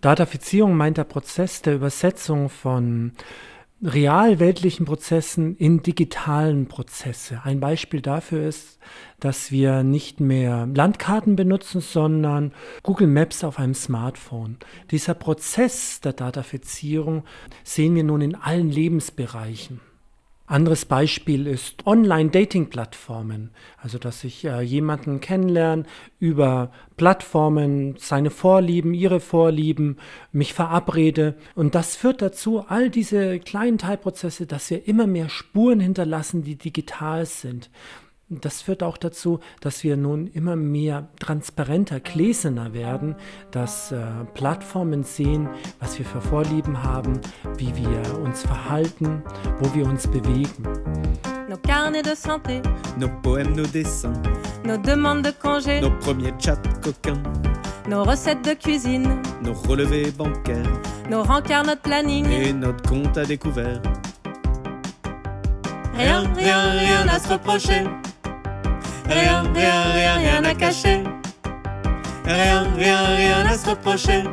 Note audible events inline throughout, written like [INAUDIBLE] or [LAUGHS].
Datafizierung meint der Prozess der Übersetzung von realweltlichen Prozessen in digitalen Prozesse. Ein Beispiel dafür ist, dass wir nicht mehr Landkarten benutzen, sondern Google Maps auf einem Smartphone. Dieser Prozess der Datafizierung sehen wir nun in allen Lebensbereichen. Anderes Beispiel ist Online-Dating-Plattformen. Also, dass ich äh, jemanden kennenlerne über Plattformen, seine Vorlieben, ihre Vorlieben, mich verabrede. Und das führt dazu, all diese kleinen Teilprozesse, dass wir immer mehr Spuren hinterlassen, die digital sind. Das führt auch dazu, dass wir nun immer mehr transparenter, gläserner werden, dass äh, Plattformen sehen, was wir für Vorlieben haben, wie wir uns verhalten, wo wir uns bewegen. Nos carnets de santé, nos poèmes, nos dessins, nos demandes de congé, nos premiers chats coquins, nos recettes de cuisine, nos relevés bancaires, nos rencarts, notre planning. et notre compte à découvert. Rien, rien, rien à se reprocher. Rien, rien, rien, rien à cacher. Rien, rien, rien à se reprocher.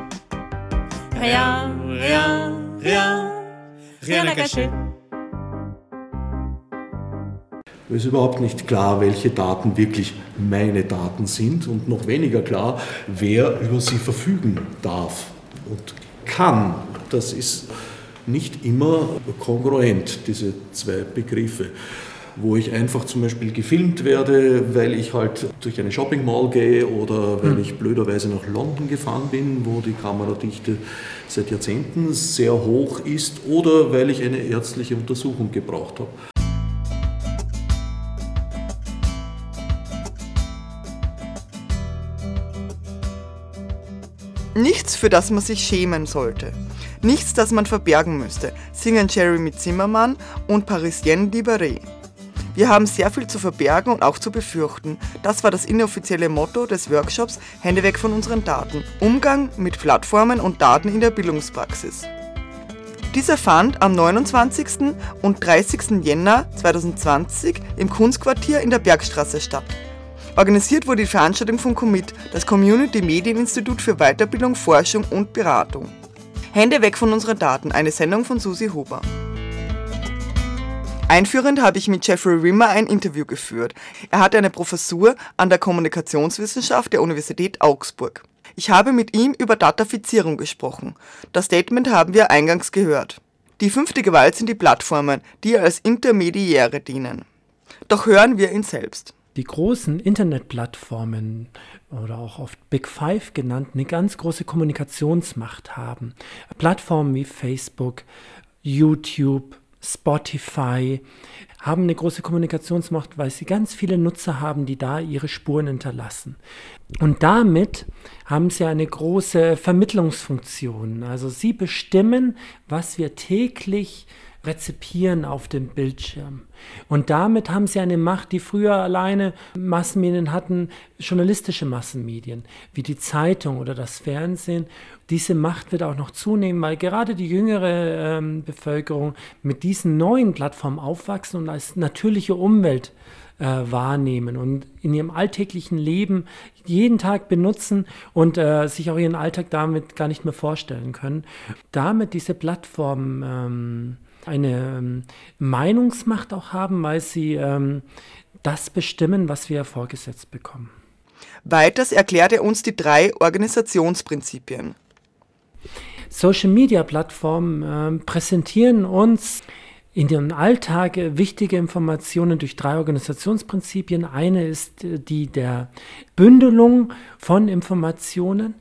Rien, rien, rien, Rien à cacher. Es ist überhaupt nicht klar, welche Daten wirklich meine Daten sind und noch weniger klar, wer über sie verfügen darf und kann. Das ist nicht immer kongruent, diese zwei Begriffe. Wo ich einfach zum Beispiel gefilmt werde, weil ich halt durch eine Shopping Mall gehe oder weil ich blöderweise nach London gefahren bin, wo die Kameradichte seit Jahrzehnten sehr hoch ist oder weil ich eine ärztliche Untersuchung gebraucht habe. Nichts, für das man sich schämen sollte. Nichts, das man verbergen müsste, singen Jeremy Zimmermann und Parisienne Libéré. Wir haben sehr viel zu verbergen und auch zu befürchten. Das war das inoffizielle Motto des Workshops Hände weg von unseren Daten. Umgang mit Plattformen und Daten in der Bildungspraxis. Dieser fand am 29. und 30. Jänner 2020 im Kunstquartier in der Bergstraße statt. Organisiert wurde die Veranstaltung von Commit, das Community Medieninstitut für Weiterbildung, Forschung und Beratung. Hände weg von unseren Daten, eine Sendung von Susi Huber. Einführend habe ich mit Jeffrey Rimmer ein Interview geführt. Er hatte eine Professur an der Kommunikationswissenschaft der Universität Augsburg. Ich habe mit ihm über Datafizierung gesprochen. Das Statement haben wir eingangs gehört. Die fünfte Gewalt sind die Plattformen, die als Intermediäre dienen. Doch hören wir ihn selbst. Die großen Internetplattformen oder auch oft Big Five genannt, eine ganz große Kommunikationsmacht haben. Plattformen wie Facebook, YouTube, Spotify haben eine große Kommunikationsmacht, weil sie ganz viele Nutzer haben, die da ihre Spuren hinterlassen. Und damit haben sie eine große Vermittlungsfunktion. Also sie bestimmen, was wir täglich rezipieren auf dem Bildschirm. Und damit haben sie eine Macht, die früher alleine Massenmedien hatten, journalistische Massenmedien, wie die Zeitung oder das Fernsehen. Diese Macht wird auch noch zunehmen, weil gerade die jüngere ähm, Bevölkerung mit diesen neuen Plattformen aufwachsen und als natürliche Umwelt äh, wahrnehmen und in ihrem alltäglichen Leben jeden Tag benutzen und äh, sich auch ihren Alltag damit gar nicht mehr vorstellen können. Damit diese Plattformen ähm, eine ähm, Meinungsmacht auch haben, weil sie ähm, das bestimmen, was wir vorgesetzt bekommen. Weiters erklärt er uns die drei Organisationsprinzipien. Social-Media-Plattformen ähm, präsentieren uns in dem Alltag äh, wichtige Informationen durch drei Organisationsprinzipien. Eine ist äh, die der Bündelung von Informationen,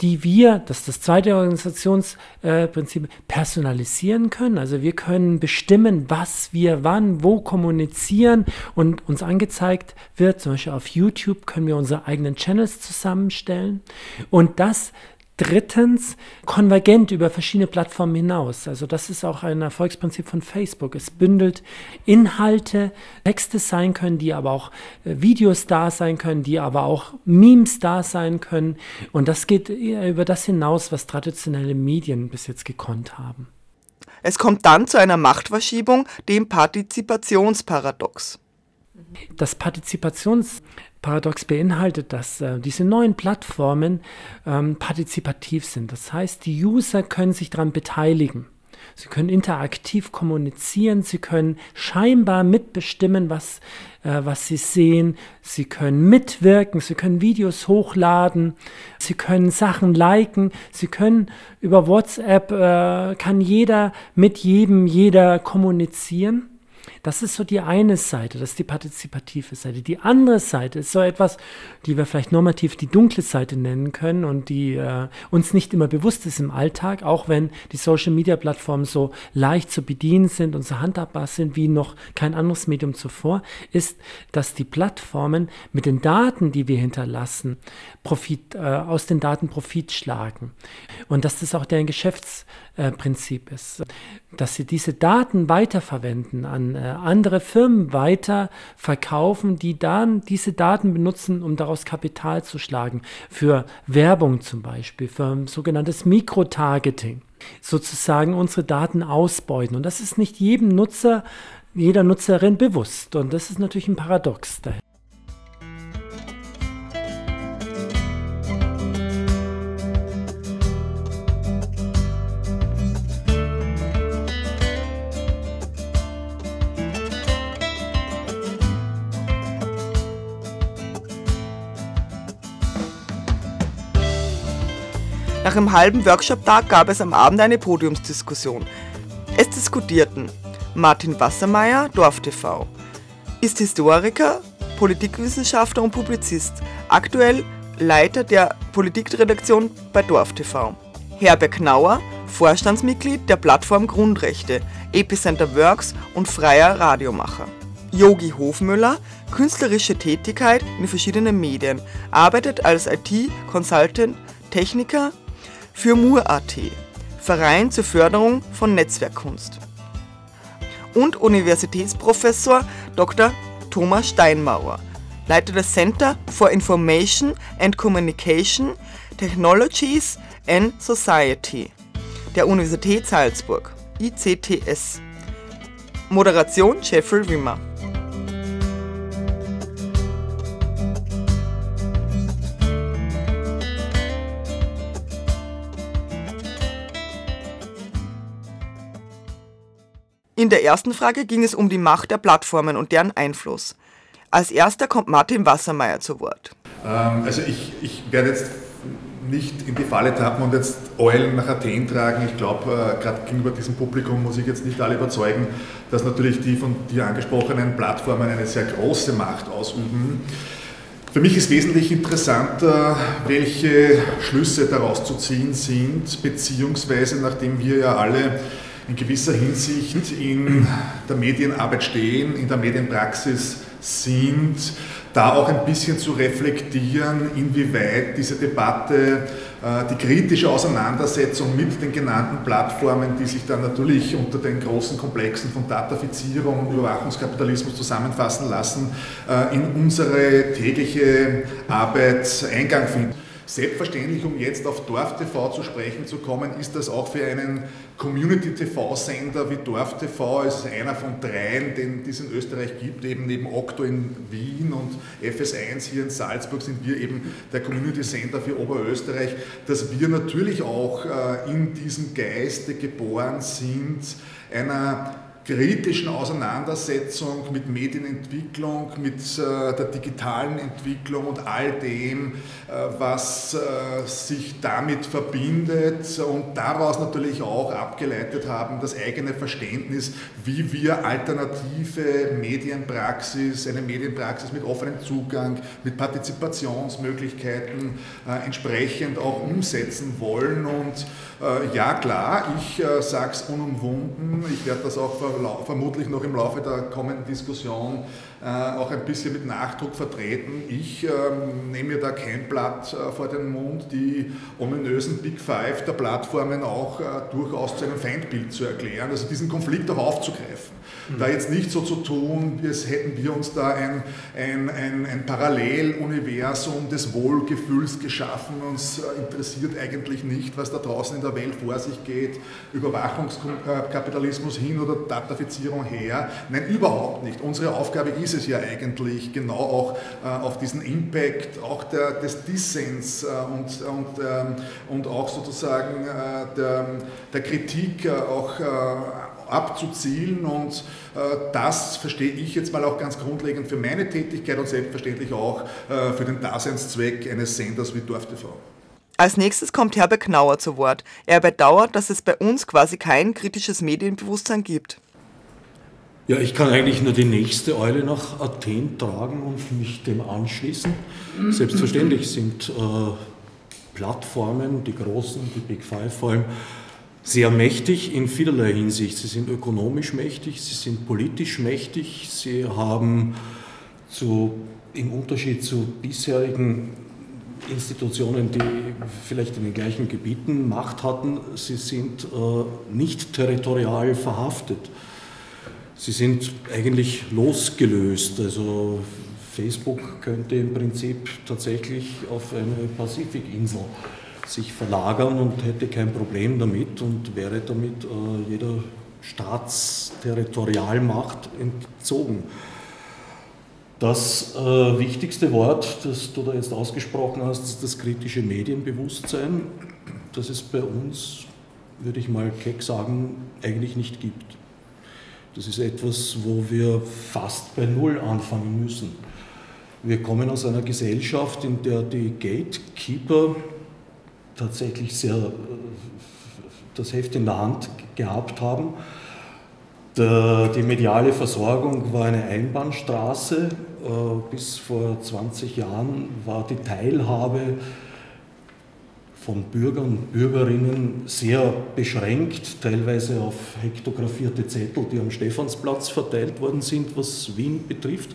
die wir, das ist das zweite Organisationsprinzip, personalisieren können. Also wir können bestimmen, was wir wann, wo kommunizieren und uns angezeigt wird. Zum Beispiel auf YouTube können wir unsere eigenen Channels zusammenstellen. Und das Drittens, konvergent über verschiedene Plattformen hinaus. Also das ist auch ein Erfolgsprinzip von Facebook. Es bündelt Inhalte, Texte sein können, die aber auch äh, Videos da sein können, die aber auch Memes da sein können. Und das geht über das hinaus, was traditionelle Medien bis jetzt gekonnt haben. Es kommt dann zu einer Machtverschiebung, dem Partizipationsparadox. Das Partizipationsparadox Paradox beinhaltet, dass äh, diese neuen Plattformen ähm, partizipativ sind. Das heißt, die User können sich daran beteiligen. Sie können interaktiv kommunizieren, sie können scheinbar mitbestimmen, was, äh, was sie sehen, sie können mitwirken, sie können Videos hochladen, sie können Sachen liken, sie können über WhatsApp, äh, kann jeder mit jedem, jeder kommunizieren. Das ist so die eine Seite, das ist die partizipative Seite. Die andere Seite ist so etwas, die wir vielleicht normativ die dunkle Seite nennen können und die äh, uns nicht immer bewusst ist im Alltag, auch wenn die Social-Media-Plattformen so leicht zu bedienen sind und so handhabbar sind wie noch kein anderes Medium zuvor, ist, dass die Plattformen mit den Daten, die wir hinterlassen, Profit, äh, aus den Daten Profit schlagen. Und dass das auch deren Geschäftsprinzip äh, ist. Dass sie diese Daten weiterverwenden, an äh, andere Firmen weiter verkaufen, die dann diese Daten benutzen, um daraus Kapital zu schlagen. Für Werbung zum Beispiel, für sogenanntes Mikrotargeting. Sozusagen unsere Daten ausbeuten. Und das ist nicht jedem Nutzer, jeder Nutzerin bewusst. Und das ist natürlich ein Paradox daher. Nach einem halben Workshop-Tag gab es am Abend eine Podiumsdiskussion. Es diskutierten Martin Wassermeier, DorfTV, ist Historiker, Politikwissenschaftler und Publizist, aktuell Leiter der Politikredaktion bei DorfTV. Herbert Knauer, Vorstandsmitglied der Plattform Grundrechte, Epicenter Works und freier Radiomacher. Yogi Hofmüller, künstlerische Tätigkeit in verschiedenen Medien, arbeitet als IT-Consultant, Techniker, für Mur.at, Verein zur Förderung von Netzwerkkunst. Und Universitätsprofessor Dr. Thomas Steinmauer, Leiter des Center for Information and Communication Technologies and Society der Universität Salzburg, ICTS. Moderation Jeffrey Wimmer. In der ersten Frage ging es um die Macht der Plattformen und deren Einfluss. Als erster kommt Martin Wassermeier zu Wort. Ähm, also ich, ich werde jetzt nicht in die Falle tappen und jetzt Eulen nach Athen tragen. Ich glaube, äh, gerade gegenüber diesem Publikum muss ich jetzt nicht alle überzeugen, dass natürlich die von dir angesprochenen Plattformen eine sehr große Macht ausüben. Für mich ist wesentlich interessanter, welche Schlüsse daraus zu ziehen sind, beziehungsweise nachdem wir ja alle in gewisser Hinsicht in der Medienarbeit stehen, in der Medienpraxis sind, da auch ein bisschen zu reflektieren, inwieweit diese Debatte, äh, die kritische Auseinandersetzung mit den genannten Plattformen, die sich dann natürlich unter den großen Komplexen von Datafizierung und Überwachungskapitalismus zusammenfassen lassen, äh, in unsere tägliche Arbeit Eingang findet. Selbstverständlich, um jetzt auf Dorf-TV zu sprechen zu kommen, ist das auch für einen Community-TV-Sender wie Dorf-TV, ist einer von dreien, den es in Österreich gibt, eben neben Okto in Wien und FS1 hier in Salzburg sind wir eben der Community-Sender für Oberösterreich, dass wir natürlich auch äh, in diesem Geiste geboren sind, einer kritischen Auseinandersetzung mit Medienentwicklung, mit äh, der digitalen Entwicklung und all dem, was äh, sich damit verbindet und daraus natürlich auch abgeleitet haben, das eigene Verständnis, wie wir alternative Medienpraxis, eine Medienpraxis mit offenem Zugang, mit Partizipationsmöglichkeiten entsprechend auch umsetzen wollen. Und ja klar, ich sage es unumwunden, ich werde das auch vermutlich noch im Laufe der kommenden Diskussion äh, auch ein bisschen mit Nachdruck vertreten. Ich ähm, nehme mir da kein Blatt äh, vor den Mund, die ominösen Big Five der Plattformen auch äh, durchaus zu einem Feindbild zu erklären, also diesen Konflikt auch aufzugreifen. Mhm. Da jetzt nicht so zu tun, als hätten wir uns da ein, ein, ein, ein Paralleluniversum des Wohlgefühls geschaffen. Uns interessiert eigentlich nicht, was da draußen in der Welt vor sich geht, Überwachungskapitalismus hin oder Datafizierung her. Nein, überhaupt nicht. Unsere Aufgabe ist, ist es ja eigentlich, genau auch äh, auf diesen Impact, auch der, des Dissens äh, und, und, ähm, und auch sozusagen äh, der, der Kritik äh, auch äh, abzuzielen und das verstehe ich jetzt mal auch ganz grundlegend für meine Tätigkeit und selbstverständlich auch für den Daseinszweck eines Senders wie DorfTV. Als nächstes kommt Herbert Knauer zu Wort. Er bedauert, dass es bei uns quasi kein kritisches Medienbewusstsein gibt. Ja, ich kann eigentlich nur die nächste Eule nach Athen tragen und mich dem anschließen. Selbstverständlich sind äh, Plattformen, die großen, die Big Five vor allem, sehr mächtig in vielerlei Hinsicht. Sie sind ökonomisch mächtig, sie sind politisch mächtig, sie haben zu, im Unterschied zu bisherigen Institutionen, die vielleicht in den gleichen Gebieten Macht hatten, sie sind äh, nicht territorial verhaftet. Sie sind eigentlich losgelöst. Also Facebook könnte im Prinzip tatsächlich auf eine Pazifikinsel sich verlagern und hätte kein Problem damit und wäre damit äh, jeder Staatsterritorialmacht entzogen. Das äh, wichtigste Wort, das du da jetzt ausgesprochen hast, ist das kritische Medienbewusstsein, das es bei uns, würde ich mal keck sagen, eigentlich nicht gibt. Das ist etwas, wo wir fast bei Null anfangen müssen. Wir kommen aus einer Gesellschaft, in der die Gatekeeper tatsächlich sehr äh, das Heft in der Hand gehabt haben die mediale Versorgung war eine Einbahnstraße. Äh, bis vor 20 Jahren war die Teilhabe von Bürgern und Bürgerinnen sehr beschränkt, teilweise auf hektografierte Zettel, die am Stephansplatz verteilt worden sind, was Wien betrifft.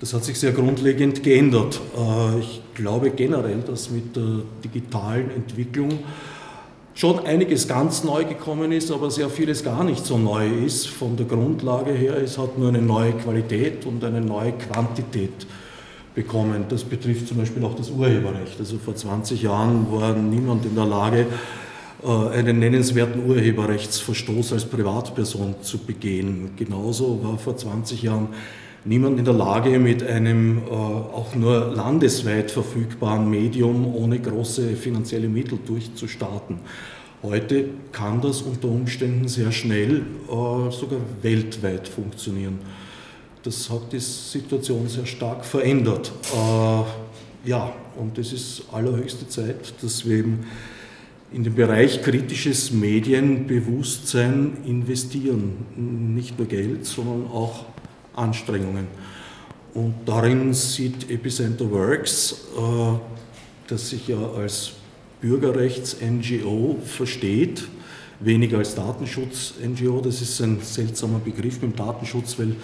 Das hat sich sehr grundlegend geändert. Äh, ich glaube generell, dass mit der digitalen Entwicklung schon einiges ganz neu gekommen ist, aber sehr vieles gar nicht so neu ist von der Grundlage her. Es hat nur eine neue Qualität und eine neue Quantität bekommen. Das betrifft zum Beispiel auch das Urheberrecht. Also vor 20 Jahren war niemand in der Lage, äh, einen nennenswerten Urheberrechtsverstoß als Privatperson zu begehen. Genauso war vor 20 Jahren niemand in der Lage, mit einem äh, auch nur landesweit verfügbaren Medium ohne große finanzielle Mittel durchzustarten. Heute kann das unter Umständen sehr schnell äh, sogar weltweit funktionieren. Das hat die Situation sehr stark verändert. Äh, ja, und es ist allerhöchste Zeit, dass wir eben in den Bereich kritisches Medienbewusstsein investieren. Nicht nur Geld, sondern auch Anstrengungen. Und darin sieht Epicenter Works, äh, das sich ja als Bürgerrechts-NGO versteht, weniger als Datenschutz-NGO. Das ist ein seltsamer Begriff mit dem Datenschutz, weil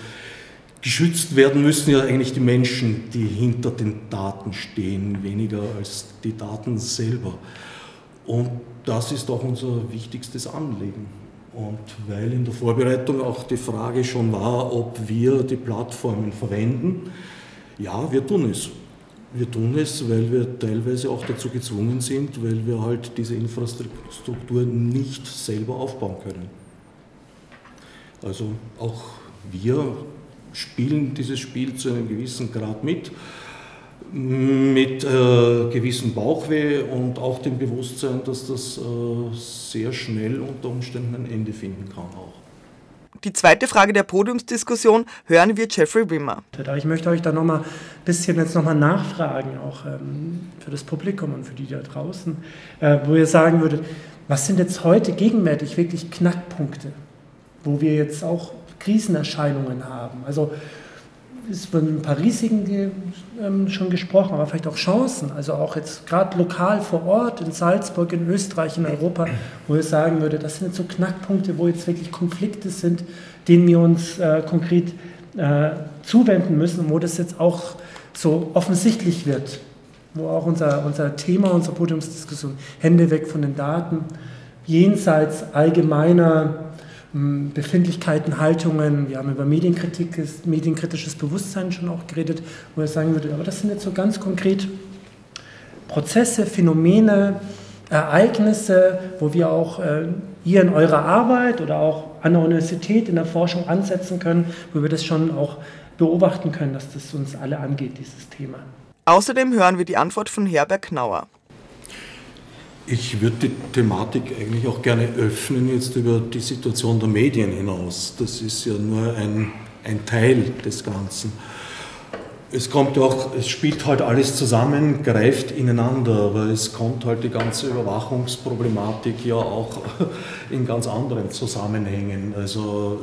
geschützt werden müssen ja eigentlich die Menschen, die hinter den Daten stehen, weniger als die Daten selber. Und das ist auch unser wichtigstes Anliegen. Und weil in der Vorbereitung auch die Frage schon war, ob wir die Plattformen verwenden, ja, wir tun es. Wir tun es, weil wir teilweise auch dazu gezwungen sind, weil wir halt diese Infrastruktur nicht selber aufbauen können. Also auch wir spielen dieses Spiel zu einem gewissen Grad mit mit äh, gewissem Bauchweh und auch dem Bewusstsein, dass das äh, sehr schnell unter Umständen ein Ende finden kann auch. Die zweite Frage der Podiumsdiskussion hören wir Jeffrey Wimmer. Ich möchte euch da nochmal ein bisschen jetzt nochmal nachfragen, auch ähm, für das Publikum und für die da draußen, äh, wo ihr sagen würdet, was sind jetzt heute gegenwärtig wirklich Knackpunkte, wo wir jetzt auch Krisenerscheinungen haben? Also ist von Risiken ähm, schon gesprochen, aber vielleicht auch Chancen. Also auch jetzt gerade lokal vor Ort in Salzburg, in Österreich, in Europa, wo ich sagen würde, das sind jetzt so Knackpunkte, wo jetzt wirklich Konflikte sind, denen wir uns äh, konkret äh, zuwenden müssen wo das jetzt auch so offensichtlich wird, wo auch unser, unser Thema, unsere Podiumsdiskussion, Hände weg von den Daten, jenseits allgemeiner Befindlichkeiten, Haltungen, wir haben über Medienkritik, medienkritisches Bewusstsein schon auch geredet, wo er sagen würde, aber das sind jetzt so ganz konkret Prozesse, Phänomene, Ereignisse, wo wir auch äh, ihr in eurer Arbeit oder auch an der Universität in der Forschung ansetzen können, wo wir das schon auch beobachten können, dass das uns alle angeht, dieses Thema. Außerdem hören wir die Antwort von Herbert Knauer. Ich würde die Thematik eigentlich auch gerne öffnen, jetzt über die Situation der Medien hinaus. Das ist ja nur ein, ein Teil des Ganzen. Es kommt auch, es spielt halt alles zusammen, greift ineinander, aber es kommt halt die ganze Überwachungsproblematik ja auch [LAUGHS] in ganz anderen Zusammenhängen. Also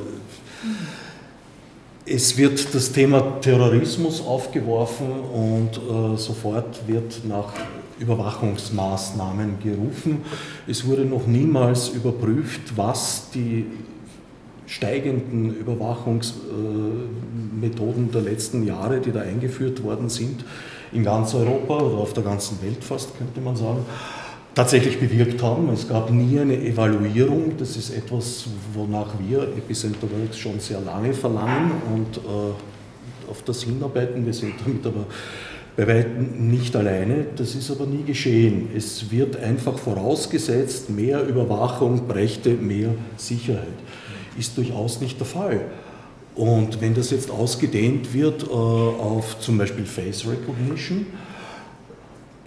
es wird das Thema Terrorismus aufgeworfen und äh, sofort wird nach Überwachungsmaßnahmen gerufen. Es wurde noch niemals überprüft, was die steigenden Überwachungsmethoden der letzten Jahre, die da eingeführt worden sind, in ganz Europa oder auf der ganzen Welt fast, könnte man sagen, tatsächlich bewirkt haben. Es gab nie eine Evaluierung. Das ist etwas, wonach wir Epicenter Works schon sehr lange verlangen und äh, auf das hinarbeiten. Wir sind damit aber bei weitem nicht alleine. Das ist aber nie geschehen. Es wird einfach vorausgesetzt, mehr Überwachung brächte mehr Sicherheit. Ist durchaus nicht der Fall. Und wenn das jetzt ausgedehnt wird äh, auf zum Beispiel Face Recognition,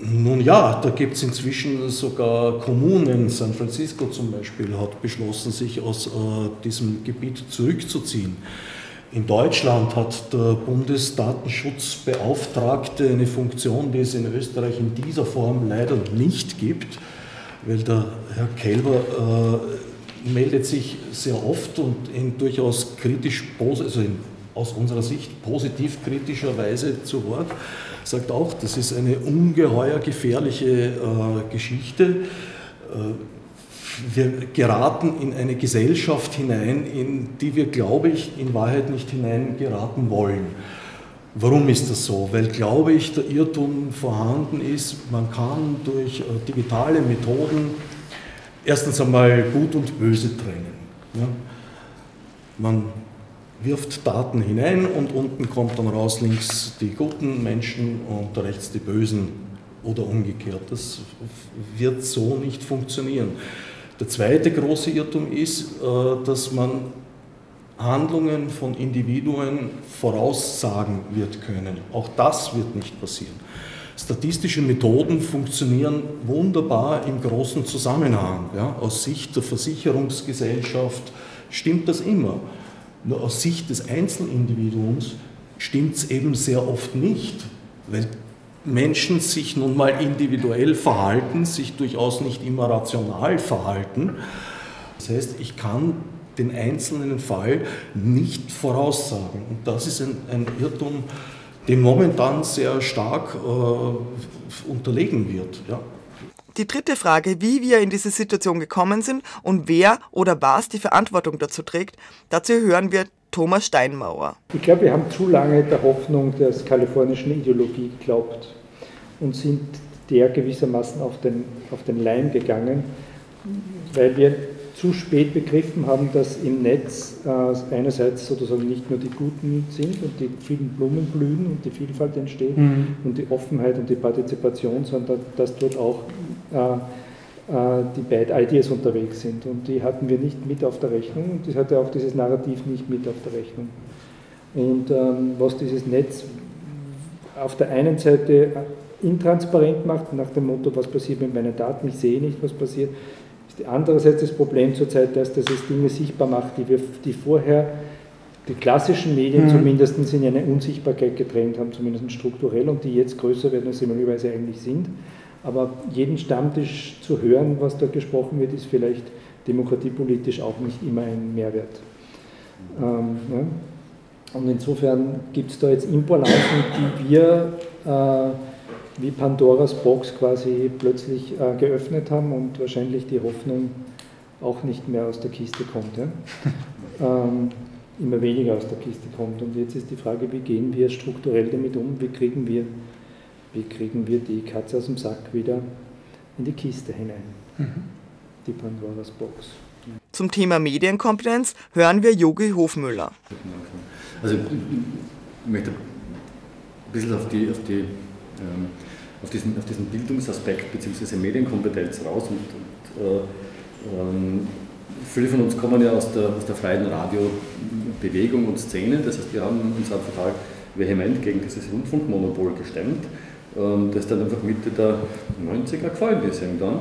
nun ja, da gibt es inzwischen sogar Kommunen, San Francisco zum Beispiel hat beschlossen, sich aus äh, diesem Gebiet zurückzuziehen. In Deutschland hat der Bundesdatenschutzbeauftragte eine Funktion, die es in Österreich in dieser Form leider nicht gibt, weil der Herr Kelber äh, meldet sich sehr oft und in durchaus kritisch, also in, aus unserer Sicht positiv kritischer Weise zu Wort, sagt auch, das ist eine ungeheuer gefährliche äh, Geschichte. Äh, wir geraten in eine Gesellschaft hinein, in die wir, glaube ich, in Wahrheit nicht hineingeraten wollen. Warum ist das so? Weil, glaube ich, der Irrtum vorhanden ist, man kann durch äh, digitale Methoden erstens einmal Gut und Böse trennen. Ja? Man wirft Daten hinein und unten kommt dann raus links die guten Menschen und rechts die bösen oder umgekehrt. Das wird so nicht funktionieren. Der zweite große Irrtum ist, äh, dass man Handlungen von Individuen voraussagen wird können. Auch das wird nicht passieren. Statistische Methoden funktionieren wunderbar im großen Zusammenhang. Ja, aus Sicht der Versicherungsgesellschaft stimmt das immer. Nur aus Sicht des Einzelindividuums stimmt es eben sehr oft nicht, weil Menschen sich nun mal individuell verhalten, sich durchaus nicht immer rational verhalten. Das heißt, ich kann den einzelnen Fall nicht voraussagen. Und das ist ein, ein Irrtum, dem momentan sehr stark äh, unterlegen wird. Ja. Die dritte Frage, wie wir in diese Situation gekommen sind und wer oder was die Verantwortung dazu trägt, dazu hören wir Thomas Steinmauer. Ich glaube, wir haben zu lange der Hoffnung der kalifornischen Ideologie geglaubt und sind der gewissermaßen auf den, auf den Leim gegangen, weil wir zu spät begriffen haben, dass im Netz äh, einerseits sozusagen nicht nur die Guten sind und die vielen Blumen blühen und die Vielfalt entsteht mhm. und die Offenheit und die Partizipation, sondern dass dort auch die Bad Ideas unterwegs sind. Und die hatten wir nicht mit auf der Rechnung und das hatte auch dieses Narrativ nicht mit auf der Rechnung. Und ähm, was dieses Netz auf der einen Seite intransparent macht, nach dem Motto, was passiert mit meinen Daten, ich sehe nicht, was passiert, ist andererseits das Problem zurzeit, dass, dass es Dinge sichtbar macht, die wir die vorher die klassischen Medien mhm. zumindest in eine Unsichtbarkeit getrennt haben, zumindest strukturell, und die jetzt größer werden, als sie möglicherweise eigentlich sind. Aber jeden Stammtisch zu hören, was dort gesprochen wird, ist vielleicht demokratiepolitisch auch nicht immer ein Mehrwert. Ähm, ja. Und insofern gibt es da jetzt Imbalancen, die wir äh, wie Pandoras Box quasi plötzlich äh, geöffnet haben und wahrscheinlich die Hoffnung auch nicht mehr aus der Kiste kommt. Ja? ähm, immer weniger aus der Kiste kommt. Und jetzt ist die Frage, wie gehen wir strukturell damit um? Wie kriegen wir wie kriegen wir die Katze aus dem Sack wieder in die Kiste hinein, mhm. die Pandoras Box. Zum Thema Medienkompetenz hören wir Yogi Hofmüller. Also ich möchte ein bisschen auf, die, auf, die, ähm, auf, diesen, auf diesen Bildungsaspekt bzw. Medienkompetenz raus und, und äh, ähm, viele von uns kommen ja aus der, aus der freien Radiobewegung und Szene, das heißt, wir haben uns einfach vehement gegen dieses Rundfunkmonopol gestemmt das dann einfach Mitte der 90er gefallen ist irgendwann.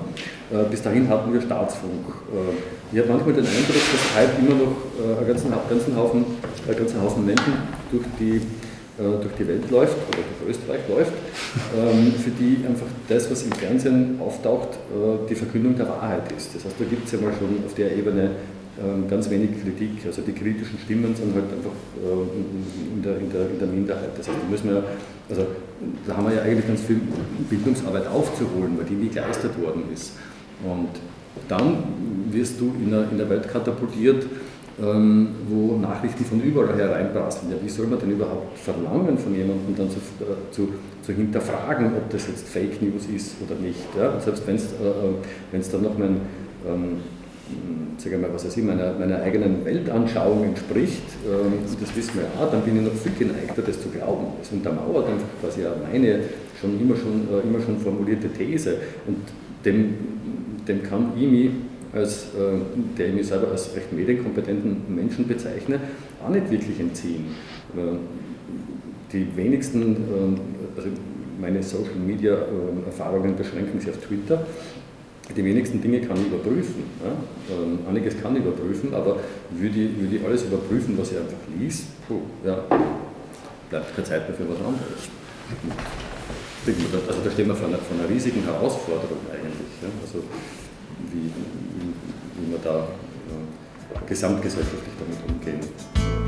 Äh, bis dahin hatten wir Staatsfunk. Äh, ich habe manchmal den Eindruck, dass halt immer noch äh, einen ganzen, ganzen, Haufen, einen ganzen Haufen Menschen durch die, durch die Welt läuft oder durch Österreich läuft, ähm, für die einfach das, was im Fernsehen auftaucht, die Verkündung der Wahrheit ist. Das heißt, da gibt es ja mal schon auf der Ebene ähm, ganz wenig Kritik. Also die kritischen Stimmen sind halt einfach in der, in der, in der Minderheit. Das heißt, da müssen wir also da haben wir ja eigentlich ganz viel Bildungsarbeit aufzuholen, weil die nie geleistet worden ist. Und dann wirst du in der, in der Welt katapultiert, ähm, wo Nachrichten von überall hereinprasseln. Ja, wie soll man denn überhaupt verlangen von jemandem dann zu, äh, zu, zu hinterfragen, ob das jetzt Fake News ist oder nicht? Ja? Selbst wenn es äh, äh dann noch mein ähm, sage mal, was weiß ich, meiner, meiner eigenen Weltanschauung entspricht, ähm, das wissen wir ja, dann bin ich noch viel geneigter, das zu glauben. Das untermauert einfach quasi meine schon immer schon, äh, immer schon formulierte These. Und dem, dem kann ich mich als, äh, der ich mich selber als recht medienkompetenten Menschen bezeichne, auch nicht wirklich entziehen. Äh, die wenigsten, also meine Social Media Erfahrungen beschränken sich auf Twitter die wenigsten Dinge kann ich überprüfen. Ja? Ähm, einiges kann ich überprüfen, aber würde ich, würde ich alles überprüfen, was ich einfach liest, puh, ja, bleibt keine Zeit mehr für was anderes. Also da stehen wir vor einer, vor einer riesigen Herausforderung eigentlich. Ja? Also wie, wie, wie wir da ja, gesamtgesellschaftlich damit umgehen.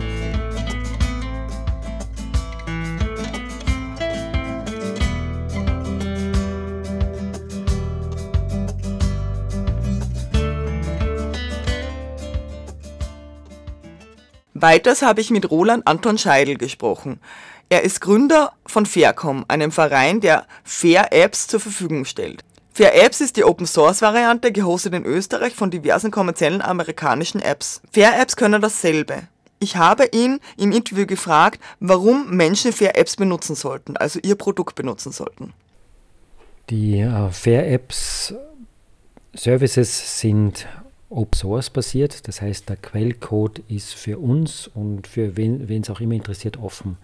Weiters habe ich mit Roland Anton Scheidel gesprochen. Er ist Gründer von Faircom, einem Verein, der Fair Apps zur Verfügung stellt. Fair Apps ist die Open Source Variante, gehostet in Österreich von diversen kommerziellen amerikanischen Apps. Fair Apps können dasselbe. Ich habe ihn im Interview gefragt, warum Menschen Fair Apps benutzen sollten, also ihr Produkt benutzen sollten. Die äh, Fair Apps Services sind Open Source basiert. Das heißt, der Quellcode ist für uns und für wen es auch immer interessiert offen.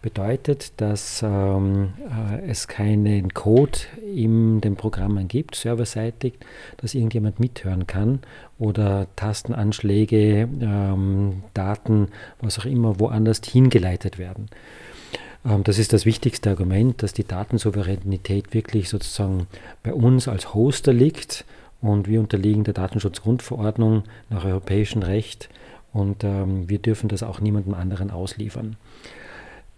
Bedeutet, dass ähm, äh, es keinen Code in den Programmen gibt, serverseitig, dass irgendjemand mithören kann oder Tastenanschläge, ähm, Daten, was auch immer, woanders hingeleitet werden. Ähm, das ist das wichtigste Argument, dass die Datensouveränität wirklich sozusagen bei uns als Hoster liegt und wir unterliegen der Datenschutzgrundverordnung nach europäischem Recht und ähm, wir dürfen das auch niemandem anderen ausliefern.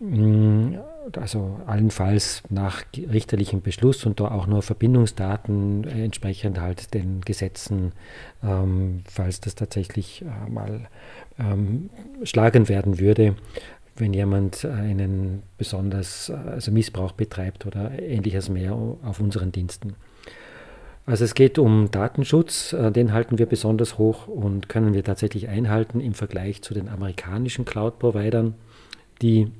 Mm, also allenfalls nach richterlichem Beschluss und da auch nur Verbindungsdaten entsprechend halt den Gesetzen, ähm, falls das tatsächlich äh, mal ähm, schlagen werden würde, wenn jemand einen besonders also Missbrauch betreibt oder ähnliches mehr auf unseren Diensten. Also es geht um Datenschutz, äh, den halten wir besonders hoch und können wir tatsächlich einhalten im Vergleich zu den amerikanischen Cloud-Providern, die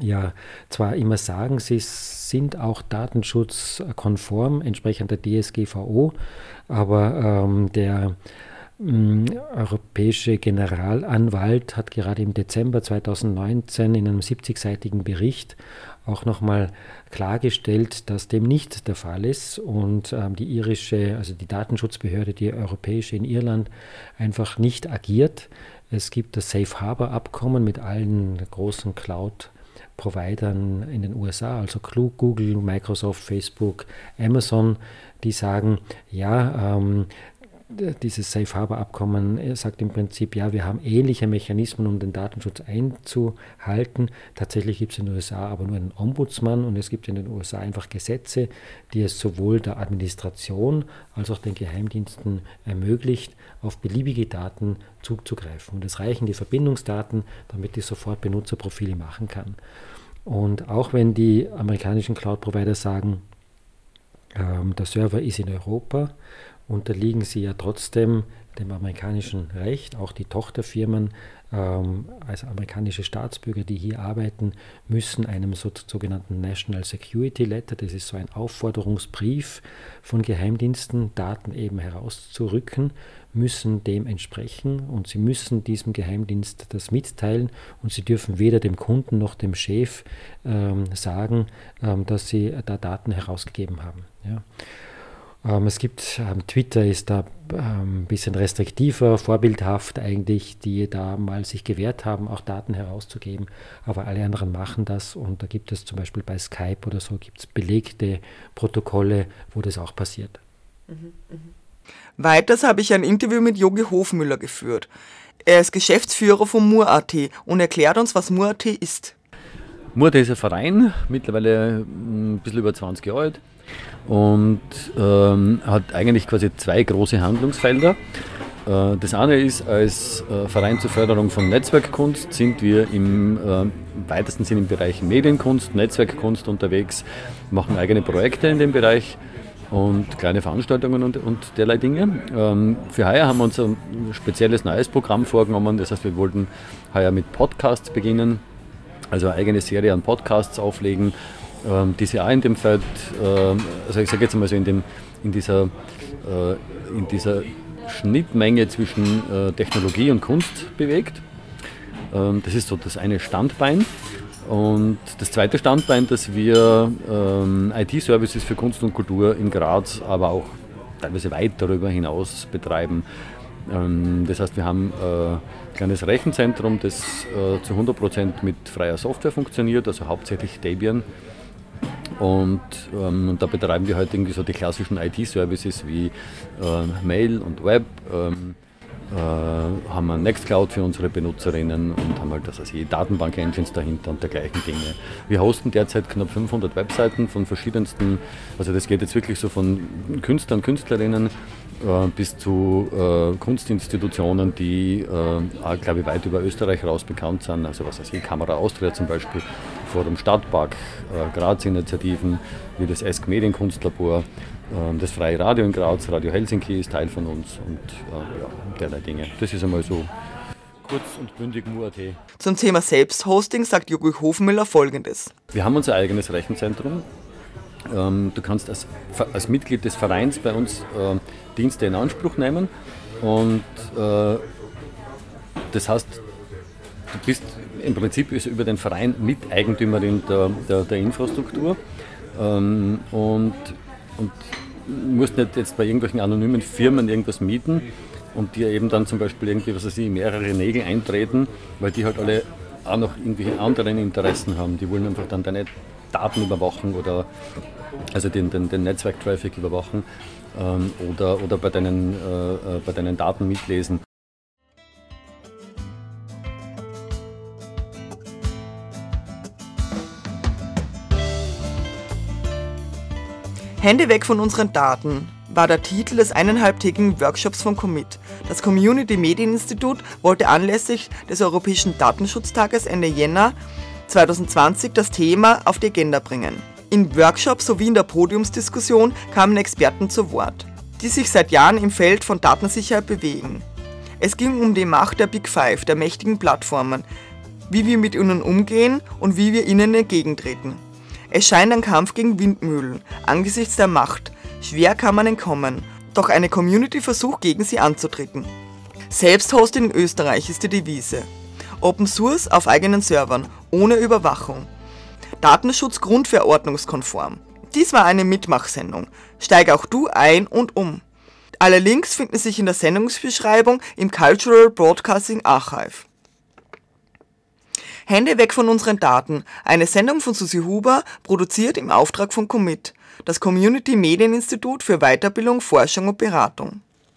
ja zwar immer sagen, sie sind auch datenschutzkonform, entsprechend der DSGVO, aber ähm, der europäische Generalanwalt hat gerade im Dezember 2019 in einem 70-seitigen Bericht auch nochmal klargestellt, dass dem nicht der Fall ist und ähm, die irische, also die Datenschutzbehörde, die europäische in Irland einfach nicht agiert. Es gibt das Safe Harbor Abkommen mit allen großen Cloud-Providern in den USA, also Google, Microsoft, Facebook, Amazon, die sagen, ja, ähm, dieses Safe Harbor Abkommen sagt im Prinzip, ja, wir haben ähnliche Mechanismen, um den Datenschutz einzuhalten. Tatsächlich gibt es in den USA aber nur einen Ombudsmann und es gibt in den USA einfach Gesetze, die es sowohl der Administration als auch den Geheimdiensten ermöglicht, auf beliebige Daten zuzugreifen. Und es reichen die Verbindungsdaten, damit ich sofort Benutzerprofile machen kann. Und auch wenn die amerikanischen Cloud-Provider sagen, der Server ist in Europa, unterliegen sie ja trotzdem dem amerikanischen Recht. Auch die Tochterfirmen ähm, als amerikanische Staatsbürger, die hier arbeiten, müssen einem so, sogenannten National Security Letter, das ist so ein Aufforderungsbrief von Geheimdiensten, Daten eben herauszurücken, müssen dem entsprechen und sie müssen diesem Geheimdienst das mitteilen und sie dürfen weder dem Kunden noch dem Chef ähm, sagen, ähm, dass sie da Daten herausgegeben haben. Ja. Ähm, es gibt, ähm, Twitter ist da ein ähm, bisschen restriktiver, vorbildhaft eigentlich, die da mal sich gewehrt haben, auch Daten herauszugeben, aber alle anderen machen das und da gibt es zum Beispiel bei Skype oder so, gibt es belegte Protokolle, wo das auch passiert. Mhm, mh. Weiters habe ich ein Interview mit Jogi Hofmüller geführt. Er ist Geschäftsführer von Mur.at und erklärt uns, was Mur.at ist. Mur.at ist ein Verein, mittlerweile ein bisschen über 20 Jahre alt und ähm, hat eigentlich quasi zwei große Handlungsfelder. Äh, das eine ist, als äh, Verein zur Förderung von Netzwerkkunst sind wir im äh, weitesten Sinne im Bereich Medienkunst, Netzwerkkunst unterwegs, machen eigene Projekte in dem Bereich und kleine Veranstaltungen und, und derlei Dinge. Ähm, für heuer haben wir uns ein spezielles neues Programm vorgenommen. Das heißt, wir wollten heuer mit Podcasts beginnen, also eine eigene Serie an Podcasts auflegen ähm, die sich auch in dem Feld, äh, also ich sage jetzt mal so in, dem, in, dieser, äh, in dieser Schnittmenge zwischen äh, Technologie und Kunst bewegt. Ähm, das ist so das eine Standbein. Und das zweite Standbein, dass wir ähm, IT-Services für Kunst und Kultur in Graz, aber auch teilweise weit darüber hinaus betreiben. Ähm, das heißt, wir haben äh, ein kleines Rechenzentrum, das äh, zu 100% mit freier Software funktioniert, also hauptsächlich Debian und, ähm, und da betreiben wir halt irgendwie so die klassischen IT-Services wie äh, Mail und Web, ähm, äh, haben wir Nextcloud für unsere Benutzerinnen und haben halt das also Datenbank-Engines dahinter und dergleichen Dinge. Wir hosten derzeit knapp 500 Webseiten von verschiedensten, also das geht jetzt wirklich so von Künstlern, Künstlerinnen bis zu äh, Kunstinstitutionen, die, äh, glaube ich, weit über Österreich raus bekannt sind, also was weiß ich, Kamera Austria zum Beispiel Forum Stadtpark, äh, Graz-Initiativen wie das ESC Medienkunstlabor, äh, das Freie Radio in Graz, Radio Helsinki ist Teil von uns und äh, ja, derlei Dinge. Das ist einmal so kurz und bündig MUAT. Zum Thema Selbsthosting sagt Jogi Hofmüller folgendes. Wir haben unser eigenes Rechenzentrum. Ähm, du kannst als, als, Mitglied des Vereins bei uns äh, Dienste in Anspruch nehmen und äh, das heißt, du bist im Prinzip über den Verein Miteigentümerin der, der, der Infrastruktur ähm, und, und musst nicht jetzt bei irgendwelchen anonymen Firmen irgendwas mieten und dir eben dann zum Beispiel irgendwie, was weiß ich, mehrere Nägel eintreten, weil die halt alle auch noch irgendwelche anderen Interessen haben. Die wollen einfach dann deine Daten überwachen oder also den, den, den Netzwerktraffic überwachen ähm, oder, oder bei, deinen, äh, äh bei deinen Daten mitlesen. Hände weg von unseren Daten war der Titel des eineinhalbtägigen Workshops von Commit. Das Community Medieninstitut wollte anlässlich des Europäischen Datenschutztages Ende Jänner 2020 das Thema auf die Agenda bringen. Im Workshop sowie in der Podiumsdiskussion kamen Experten zu Wort, die sich seit Jahren im Feld von Datensicherheit bewegen. Es ging um die Macht der Big Five, der mächtigen Plattformen, wie wir mit ihnen umgehen und wie wir ihnen entgegentreten. Es scheint ein Kampf gegen Windmühlen angesichts der Macht. Schwer kann man entkommen, doch eine Community versucht gegen sie anzutreten. Selbsthosting in Österreich ist die Devise. Open Source auf eigenen Servern, ohne Überwachung. Datenschutz grundverordnungskonform. Dies war eine Mitmachsendung. Steig auch du ein und um. Alle Links finden sich in der Sendungsbeschreibung im Cultural Broadcasting Archive. Hände weg von unseren Daten. Eine Sendung von Susi Huber, produziert im Auftrag von Commit, das Community Medieninstitut für Weiterbildung, Forschung und Beratung.